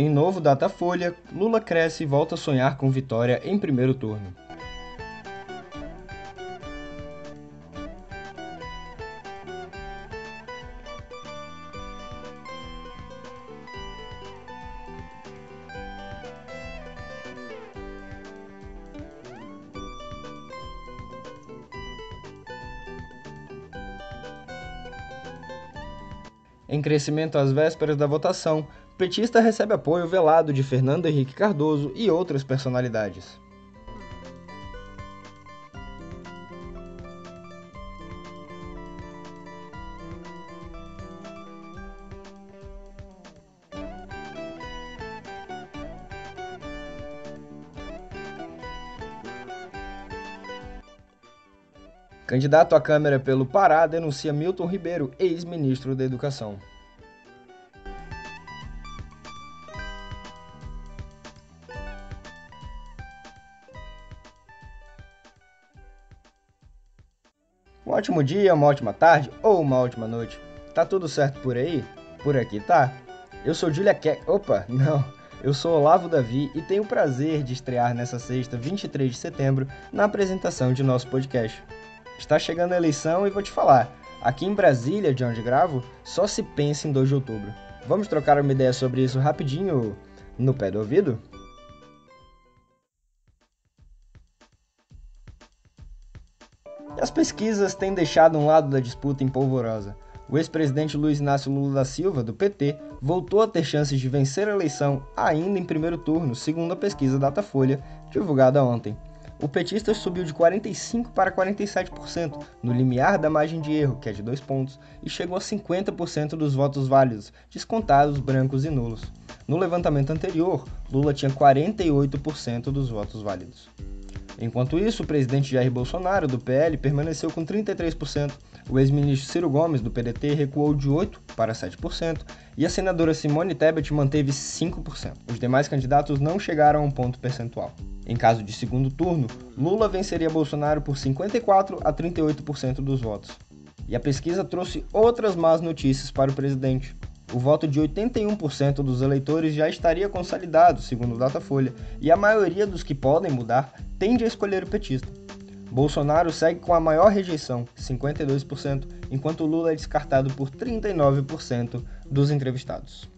Em novo Datafolha, Lula cresce e volta a sonhar com vitória em primeiro turno. Em crescimento às vésperas da votação, petista recebe apoio velado de Fernando Henrique Cardoso e outras personalidades. Candidato à Câmara pelo Pará denuncia Milton Ribeiro, ex-ministro da Educação. Um ótimo dia, uma ótima tarde ou uma ótima noite. Tá tudo certo por aí? Por aqui tá. Eu sou Julia Ke... Opa, não. Eu sou Olavo Davi e tenho o prazer de estrear nessa sexta, 23 de setembro, na apresentação de nosso podcast. Está chegando a eleição e vou te falar. Aqui em Brasília, de onde gravo, só se pensa em 2 de outubro. Vamos trocar uma ideia sobre isso rapidinho no pé do ouvido? Pesquisas têm deixado um lado da disputa em polvorosa. O ex-presidente Luiz Inácio Lula da Silva, do PT, voltou a ter chances de vencer a eleição ainda em primeiro turno, segundo a pesquisa Datafolha, divulgada ontem o petista subiu de 45% para 47%, no limiar da margem de erro, que é de 2 pontos, e chegou a 50% dos votos válidos, descontados brancos e nulos. No levantamento anterior, Lula tinha 48% dos votos válidos. Enquanto isso, o presidente Jair Bolsonaro, do PL, permaneceu com 33%, o ex-ministro Ciro Gomes, do PDT, recuou de 8% para 7%, e a senadora Simone Tebet manteve 5%. Os demais candidatos não chegaram a um ponto percentual. Em caso de segundo turno, Lula venceria Bolsonaro por 54% a 38% dos votos. E a pesquisa trouxe outras más notícias para o presidente o voto de 81% dos eleitores já estaria consolidado, segundo o Datafolha, e a maioria dos que podem mudar tende a escolher o petista. Bolsonaro segue com a maior rejeição, 52%, enquanto Lula é descartado por 39% dos entrevistados.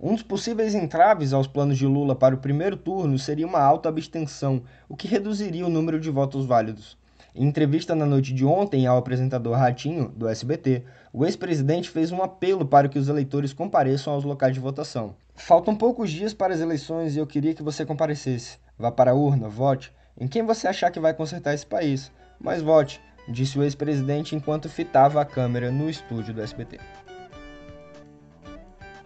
Um dos possíveis entraves aos planos de Lula para o primeiro turno seria uma alta abstenção, o que reduziria o número de votos válidos. Em entrevista na noite de ontem ao apresentador Ratinho, do SBT, o ex-presidente fez um apelo para que os eleitores compareçam aos locais de votação. Faltam poucos dias para as eleições e eu queria que você comparecesse. Vá para a urna, vote. Em quem você achar que vai consertar esse país. Mas vote, disse o ex-presidente enquanto fitava a câmera no estúdio do SBT.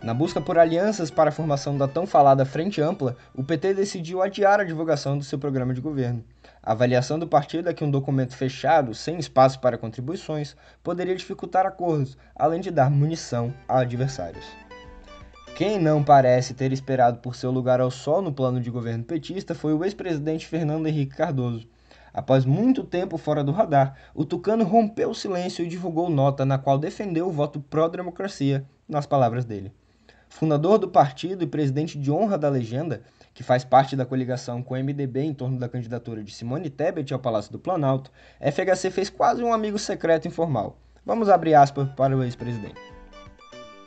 Na busca por alianças para a formação da tão falada Frente Ampla, o PT decidiu adiar a divulgação do seu programa de governo. A avaliação do partido é que um documento fechado, sem espaço para contribuições, poderia dificultar acordos, além de dar munição a adversários. Quem não parece ter esperado por seu lugar ao sol no plano de governo petista foi o ex-presidente Fernando Henrique Cardoso. Após muito tempo fora do radar, o tucano rompeu o silêncio e divulgou nota na qual defendeu o voto pró-democracia, nas palavras dele. Fundador do partido e presidente de honra da legenda, que faz parte da coligação com o MDB em torno da candidatura de Simone Tebet ao Palácio do Planalto, FHC fez quase um amigo secreto informal. Vamos abrir aspas para o ex-presidente.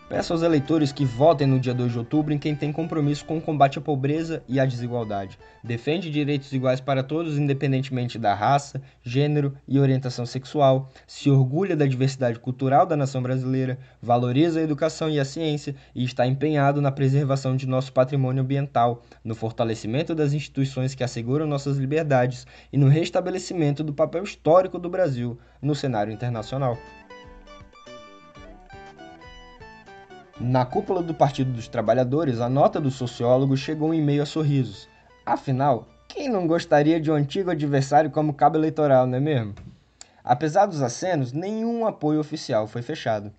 Peço aos eleitores que votem no dia 2 de outubro em quem tem compromisso com o combate à pobreza e à desigualdade, defende direitos iguais para todos, independentemente da raça, gênero e orientação sexual, se orgulha da diversidade cultural da nação brasileira, valoriza a educação e a ciência e está empenhado na preservação de nosso patrimônio ambiental, no fortalecimento das instituições que asseguram nossas liberdades e no restabelecimento do papel histórico do Brasil no cenário internacional. Na cúpula do Partido dos Trabalhadores, a nota do sociólogo chegou em meio a sorrisos. Afinal, quem não gostaria de um antigo adversário como cabo eleitoral, não é mesmo? Apesar dos acenos, nenhum apoio oficial foi fechado.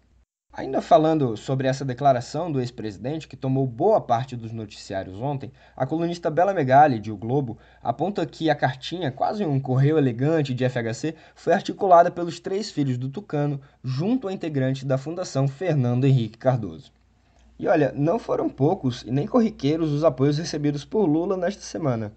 Ainda falando sobre essa declaração do ex-presidente, que tomou boa parte dos noticiários ontem, a colunista Bela Megali, de O Globo, aponta que a cartinha, quase um correio elegante de FHC, foi articulada pelos três filhos do Tucano, junto a integrantes da Fundação Fernando Henrique Cardoso. E olha, não foram poucos e nem corriqueiros os apoios recebidos por Lula nesta semana.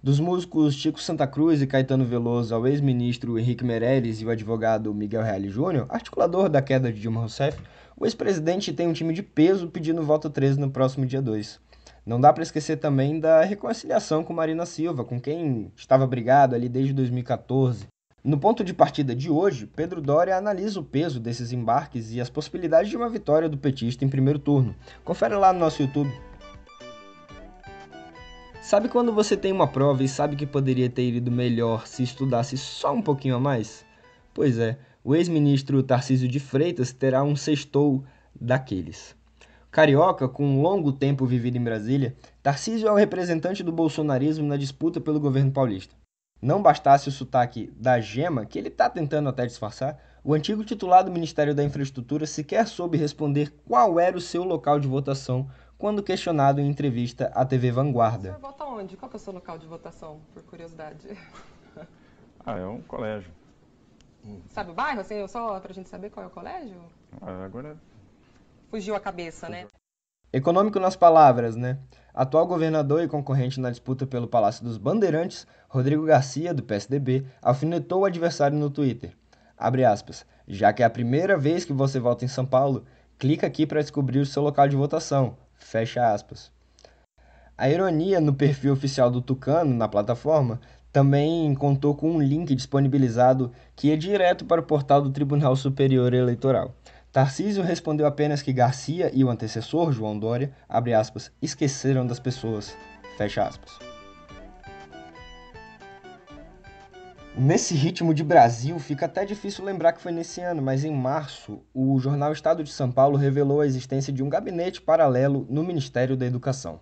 Dos músicos Chico Santa Cruz e Caetano Veloso ao ex-ministro Henrique Meirelles e o advogado Miguel Reale Júnior, articulador da queda de Dilma Rousseff, o ex-presidente tem um time de peso pedindo voto 13 no próximo dia 2. Não dá para esquecer também da reconciliação com Marina Silva, com quem estava brigado ali desde 2014. No ponto de partida de hoje, Pedro Doria analisa o peso desses embarques e as possibilidades de uma vitória do petista em primeiro turno. Confere lá no nosso YouTube. Sabe quando você tem uma prova e sabe que poderia ter ido melhor se estudasse só um pouquinho a mais? Pois é, o ex-ministro Tarcísio de Freitas terá um sextou daqueles. Carioca, com um longo tempo vivido em Brasília, Tarcísio é o representante do bolsonarismo na disputa pelo governo paulista. Não bastasse o sotaque da gema, que ele está tentando até disfarçar, o antigo titular do Ministério da Infraestrutura sequer soube responder qual era o seu local de votação quando questionado em entrevista à TV Vanguarda. Você vota onde? Qual é o seu local de votação, por curiosidade? ah, é um colégio. Sabe o bairro, assim, só pra gente saber qual é o colégio? Ah, agora fugiu a cabeça, né? Econômico nas palavras, né? Atual governador e concorrente na disputa pelo Palácio dos Bandeirantes, Rodrigo Garcia, do PSDB, alfinetou o adversário no Twitter. Abre aspas. Já que é a primeira vez que você vota em São Paulo, clica aqui para descobrir o seu local de votação. Fecha aspas. A ironia no perfil oficial do Tucano, na plataforma, também contou com um link disponibilizado que ia direto para o portal do Tribunal Superior Eleitoral. Tarcísio respondeu apenas que Garcia e o antecessor, João Dória, aspas, esqueceram das pessoas. Nesse ritmo de Brasil, fica até difícil lembrar que foi nesse ano, mas em março, o jornal Estado de São Paulo revelou a existência de um gabinete paralelo no Ministério da Educação.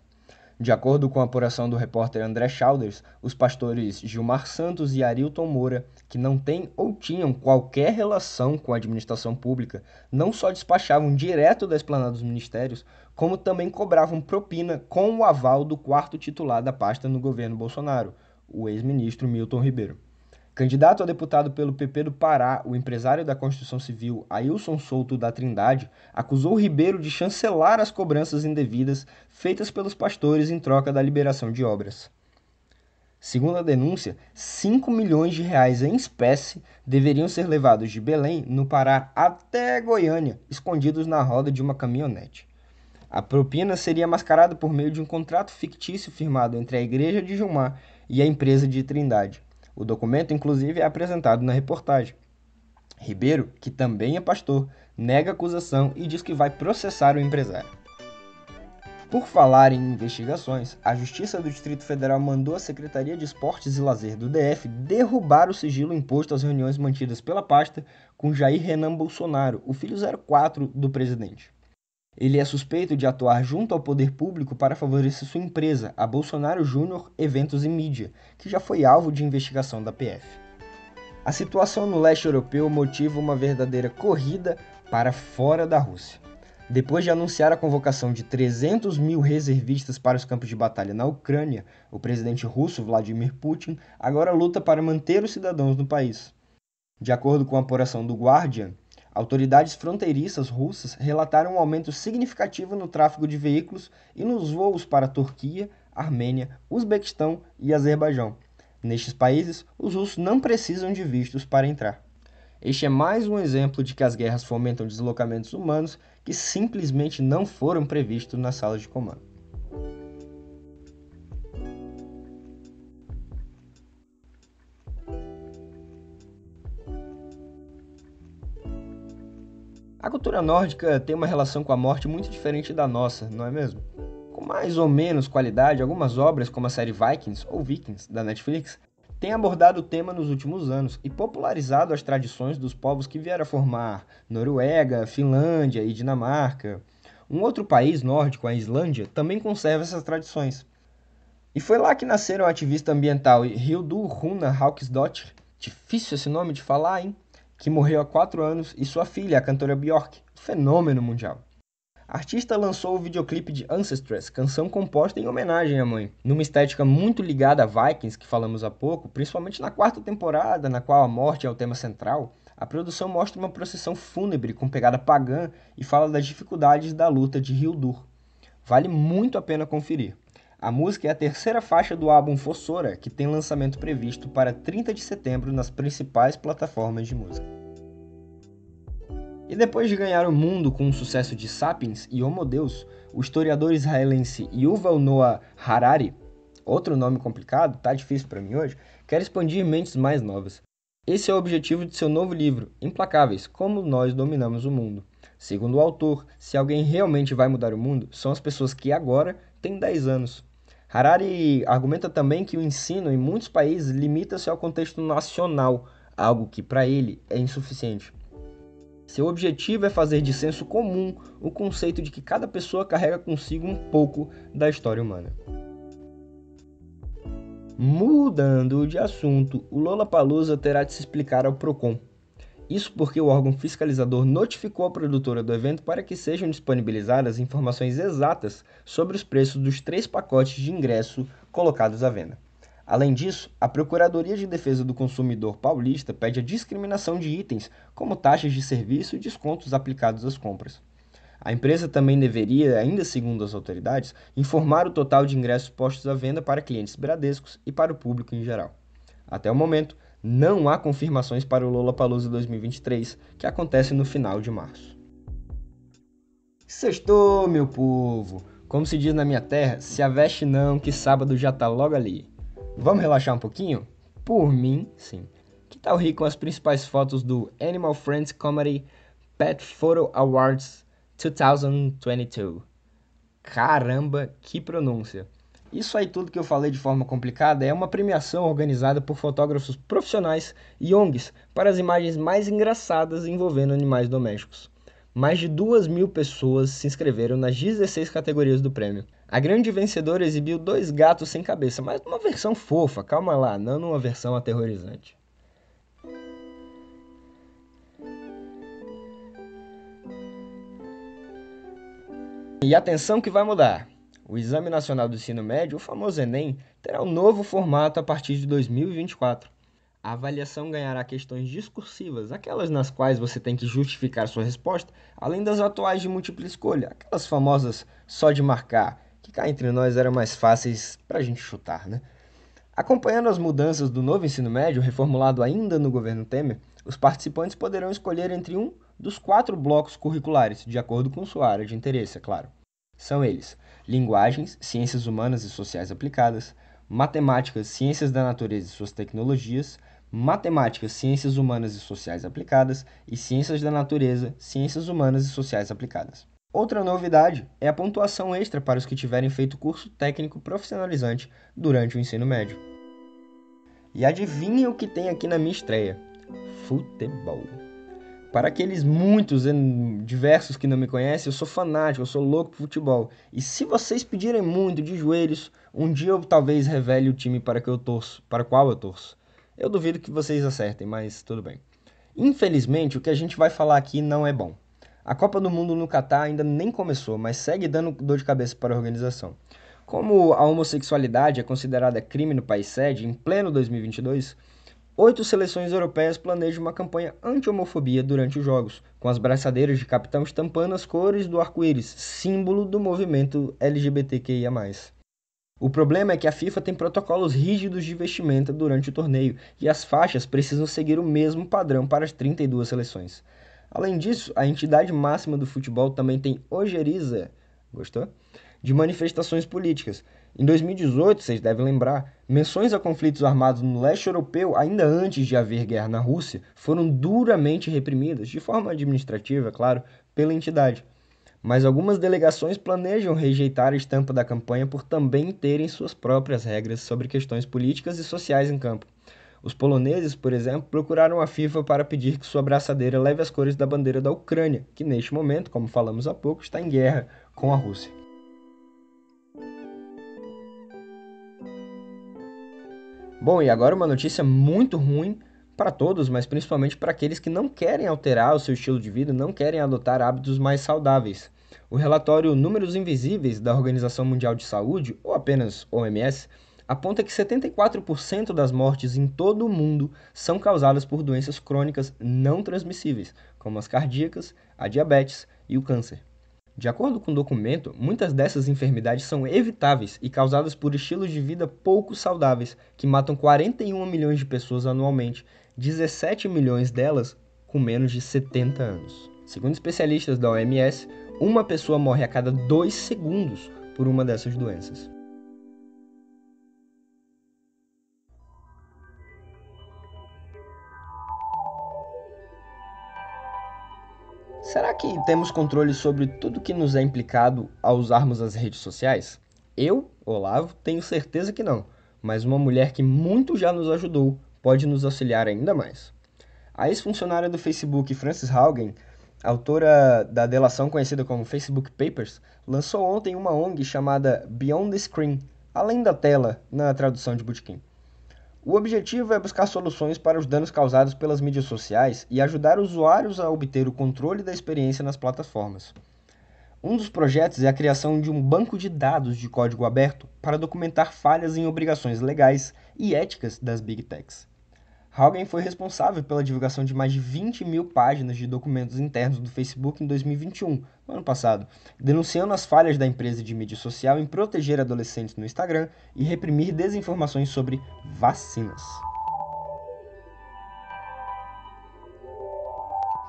De acordo com a apuração do repórter André Chalders, os pastores Gilmar Santos e Arilton Moura, que não têm ou tinham qualquer relação com a administração pública, não só despachavam direto da esplanada dos ministérios, como também cobravam propina com o aval do quarto titular da pasta no governo Bolsonaro, o ex-ministro Milton Ribeiro. Candidato a deputado pelo PP do Pará, o empresário da construção civil Ailson Souto da Trindade acusou Ribeiro de chancelar as cobranças indevidas feitas pelos pastores em troca da liberação de obras. Segundo a denúncia, 5 milhões de reais em espécie deveriam ser levados de Belém, no Pará, até Goiânia, escondidos na roda de uma caminhonete. A propina seria mascarada por meio de um contrato fictício firmado entre a Igreja de Gilmar e a empresa de Trindade. O documento, inclusive, é apresentado na reportagem. Ribeiro, que também é pastor, nega a acusação e diz que vai processar o empresário. Por falar em investigações, a Justiça do Distrito Federal mandou a Secretaria de Esportes e Lazer do DF derrubar o sigilo imposto às reuniões mantidas pela pasta com Jair Renan Bolsonaro, o filho 04 do presidente. Ele é suspeito de atuar junto ao poder público para favorecer sua empresa, a Bolsonaro Júnior Eventos e Mídia, que já foi alvo de investigação da PF. A situação no leste europeu motiva uma verdadeira corrida para fora da Rússia. Depois de anunciar a convocação de 300 mil reservistas para os campos de batalha na Ucrânia, o presidente russo Vladimir Putin agora luta para manter os cidadãos no país. De acordo com a apuração do Guardian, Autoridades fronteiriças russas relataram um aumento significativo no tráfego de veículos e nos voos para Turquia, Armênia, Uzbequistão e Azerbaijão. Nestes países, os russos não precisam de vistos para entrar. Este é mais um exemplo de que as guerras fomentam deslocamentos humanos que simplesmente não foram previstos nas salas de comando. Cultura nórdica tem uma relação com a morte muito diferente da nossa, não é mesmo? Com mais ou menos qualidade, algumas obras, como a série Vikings ou Vikings da Netflix, têm abordado o tema nos últimos anos e popularizado as tradições dos povos que vieram a formar Noruega, Finlândia e Dinamarca. Um outro país nórdico, a Islândia, também conserva essas tradições. E foi lá que nasceram a ativista ambiental Hildur Runa Hauksdottir, difícil esse nome de falar, hein? Que morreu há quatro anos, e sua filha, a cantora Björk, fenômeno mundial. A artista lançou o videoclipe de Ancestress, canção composta em homenagem à mãe, numa estética muito ligada a Vikings, que falamos há pouco, principalmente na quarta temporada, na qual a morte é o tema central. A produção mostra uma procissão fúnebre com pegada pagã e fala das dificuldades da luta de Hildur. Vale muito a pena conferir. A música é a terceira faixa do álbum Fossora, que tem lançamento previsto para 30 de setembro nas principais plataformas de música. E depois de ganhar o mundo com o sucesso de Sapiens e Homo Deus, o historiador israelense Yuval Noah Harari, outro nome complicado, tá difícil para mim hoje, quer expandir mentes mais novas. Esse é o objetivo de seu novo livro, Implacáveis: Como Nós Dominamos o Mundo. Segundo o autor, se alguém realmente vai mudar o mundo, são as pessoas que agora têm 10 anos. Harari argumenta também que o ensino em muitos países limita-se ao contexto nacional, algo que para ele é insuficiente. Seu objetivo é fazer de senso comum o conceito de que cada pessoa carrega consigo um pouco da história humana. Mudando de assunto, o Lollapalooza terá de se explicar ao Procon. Isso porque o órgão fiscalizador notificou a produtora do evento para que sejam disponibilizadas informações exatas sobre os preços dos três pacotes de ingresso colocados à venda. Além disso, a Procuradoria de Defesa do Consumidor paulista pede a discriminação de itens, como taxas de serviço e descontos aplicados às compras. A empresa também deveria, ainda segundo as autoridades, informar o total de ingressos postos à venda para clientes bradescos e para o público em geral. Até o momento, não há confirmações para o Lollapalooza 2023, que acontece no final de março. Sextou, meu povo! Como se diz na minha terra, se aveste não, que sábado já tá logo ali. Vamos relaxar um pouquinho? Por mim, sim. Que tal rir com as principais fotos do Animal Friends Comedy Pet Photo Awards 2022. Caramba, que pronúncia! Isso aí tudo que eu falei de forma complicada é uma premiação organizada por fotógrafos profissionais e ONGs para as imagens mais engraçadas envolvendo animais domésticos. Mais de duas mil pessoas se inscreveram nas 16 categorias do prêmio. A grande vencedora exibiu dois gatos sem cabeça, mas numa versão fofa, calma lá, não numa versão aterrorizante. E atenção que vai mudar. O Exame Nacional do Ensino Médio, o famoso Enem, terá um novo formato a partir de 2024. A avaliação ganhará questões discursivas, aquelas nas quais você tem que justificar sua resposta, além das atuais de múltipla escolha, aquelas famosas só de marcar, que cá entre nós eram mais fáceis para a gente chutar, né? Acompanhando as mudanças do novo ensino médio, reformulado ainda no governo Temer, os participantes poderão escolher entre um dos quatro blocos curriculares, de acordo com sua área de interesse, é claro. São eles: linguagens, ciências humanas e sociais aplicadas, matemáticas, ciências da natureza e suas tecnologias, matemáticas, ciências humanas e sociais aplicadas e ciências da natureza, ciências humanas e sociais aplicadas. Outra novidade é a pontuação extra para os que tiverem feito curso técnico profissionalizante durante o ensino médio. E adivinhem o que tem aqui na minha estreia: futebol. Para aqueles muitos e diversos que não me conhecem, eu sou fanático, eu sou louco por futebol. E se vocês pedirem muito de joelhos, um dia eu talvez revele o time para que eu torço, para qual eu torço. Eu duvido que vocês acertem, mas tudo bem. Infelizmente, o que a gente vai falar aqui não é bom. A Copa do Mundo no Catar ainda nem começou, mas segue dando dor de cabeça para a organização. Como a homossexualidade é considerada crime no país sede em pleno 2022, oito seleções europeias planejam uma campanha anti-homofobia durante os Jogos, com as braçadeiras de capitão estampando as cores do arco-íris, símbolo do movimento LGBTQIA+. O problema é que a FIFA tem protocolos rígidos de vestimenta durante o torneio e as faixas precisam seguir o mesmo padrão para as 32 seleções. Além disso, a entidade máxima do futebol também tem ojeriza, gostou? De manifestações políticas, em 2018, vocês devem lembrar, menções a conflitos armados no leste europeu, ainda antes de haver guerra na Rússia, foram duramente reprimidas, de forma administrativa, claro, pela entidade. Mas algumas delegações planejam rejeitar a estampa da campanha por também terem suas próprias regras sobre questões políticas e sociais em campo. Os poloneses, por exemplo, procuraram a FIFA para pedir que sua braçadeira leve as cores da bandeira da Ucrânia, que neste momento, como falamos há pouco, está em guerra com a Rússia. Bom, e agora uma notícia muito ruim para todos, mas principalmente para aqueles que não querem alterar o seu estilo de vida, não querem adotar hábitos mais saudáveis. O relatório Números Invisíveis da Organização Mundial de Saúde, ou apenas OMS, aponta que 74% das mortes em todo o mundo são causadas por doenças crônicas não transmissíveis, como as cardíacas, a diabetes e o câncer. De acordo com o documento, muitas dessas enfermidades são evitáveis e causadas por estilos de vida pouco saudáveis, que matam 41 milhões de pessoas anualmente, 17 milhões delas com menos de 70 anos. Segundo especialistas da OMS, uma pessoa morre a cada dois segundos por uma dessas doenças. Será que temos controle sobre tudo que nos é implicado ao usarmos as redes sociais? Eu, Olavo, tenho certeza que não, mas uma mulher que muito já nos ajudou pode nos auxiliar ainda mais. A ex-funcionária do Facebook, Frances Haugen, autora da delação conhecida como Facebook Papers, lançou ontem uma ONG chamada Beyond the Screen, além da tela, na tradução de Bootkin. O objetivo é buscar soluções para os danos causados pelas mídias sociais e ajudar usuários a obter o controle da experiência nas plataformas. Um dos projetos é a criação de um banco de dados de código aberto para documentar falhas em obrigações legais e éticas das Big Techs. Haugen foi responsável pela divulgação de mais de 20 mil páginas de documentos internos do Facebook em 2021, no ano passado, denunciando as falhas da empresa de mídia social em proteger adolescentes no Instagram e reprimir desinformações sobre vacinas.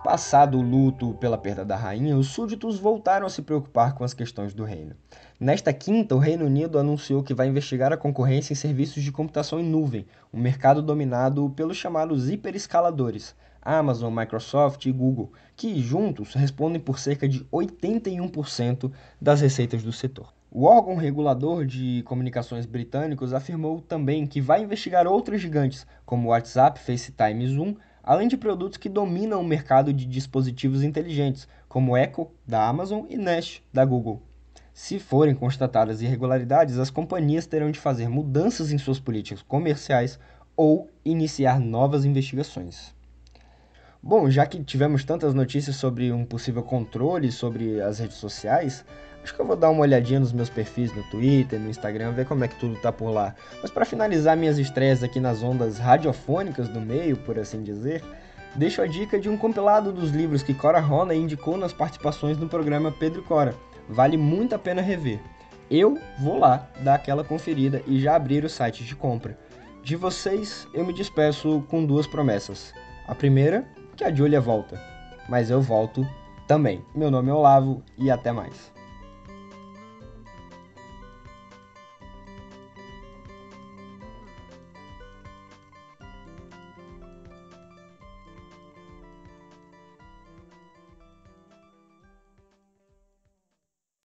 Passado o luto pela perda da rainha, os súditos voltaram a se preocupar com as questões do reino. Nesta quinta, o Reino Unido anunciou que vai investigar a concorrência em serviços de computação em nuvem, um mercado dominado pelos chamados hiperescaladores, Amazon, Microsoft e Google, que juntos respondem por cerca de 81% das receitas do setor. O órgão regulador de comunicações britânicos afirmou também que vai investigar outros gigantes, como WhatsApp, FaceTime e Zoom, além de produtos que dominam o mercado de dispositivos inteligentes, como Echo, da Amazon, e Nest, da Google. Se forem constatadas irregularidades, as companhias terão de fazer mudanças em suas políticas comerciais ou iniciar novas investigações. Bom, já que tivemos tantas notícias sobre um possível controle sobre as redes sociais, acho que eu vou dar uma olhadinha nos meus perfis no Twitter, no Instagram, ver como é que tudo tá por lá. Mas para finalizar minhas estreias aqui nas ondas radiofônicas do meio, por assim dizer, deixo a dica de um compilado dos livros que Cora Rona indicou nas participações no programa Pedro Cora. Vale muito a pena rever. Eu vou lá dar aquela conferida e já abrir o site de compra. De vocês, eu me despeço com duas promessas. A primeira que a Julia volta. Mas eu volto também. Meu nome é Olavo e até mais.